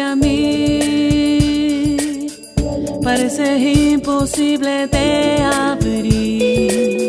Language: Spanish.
a mí. Parece imposible de abrir.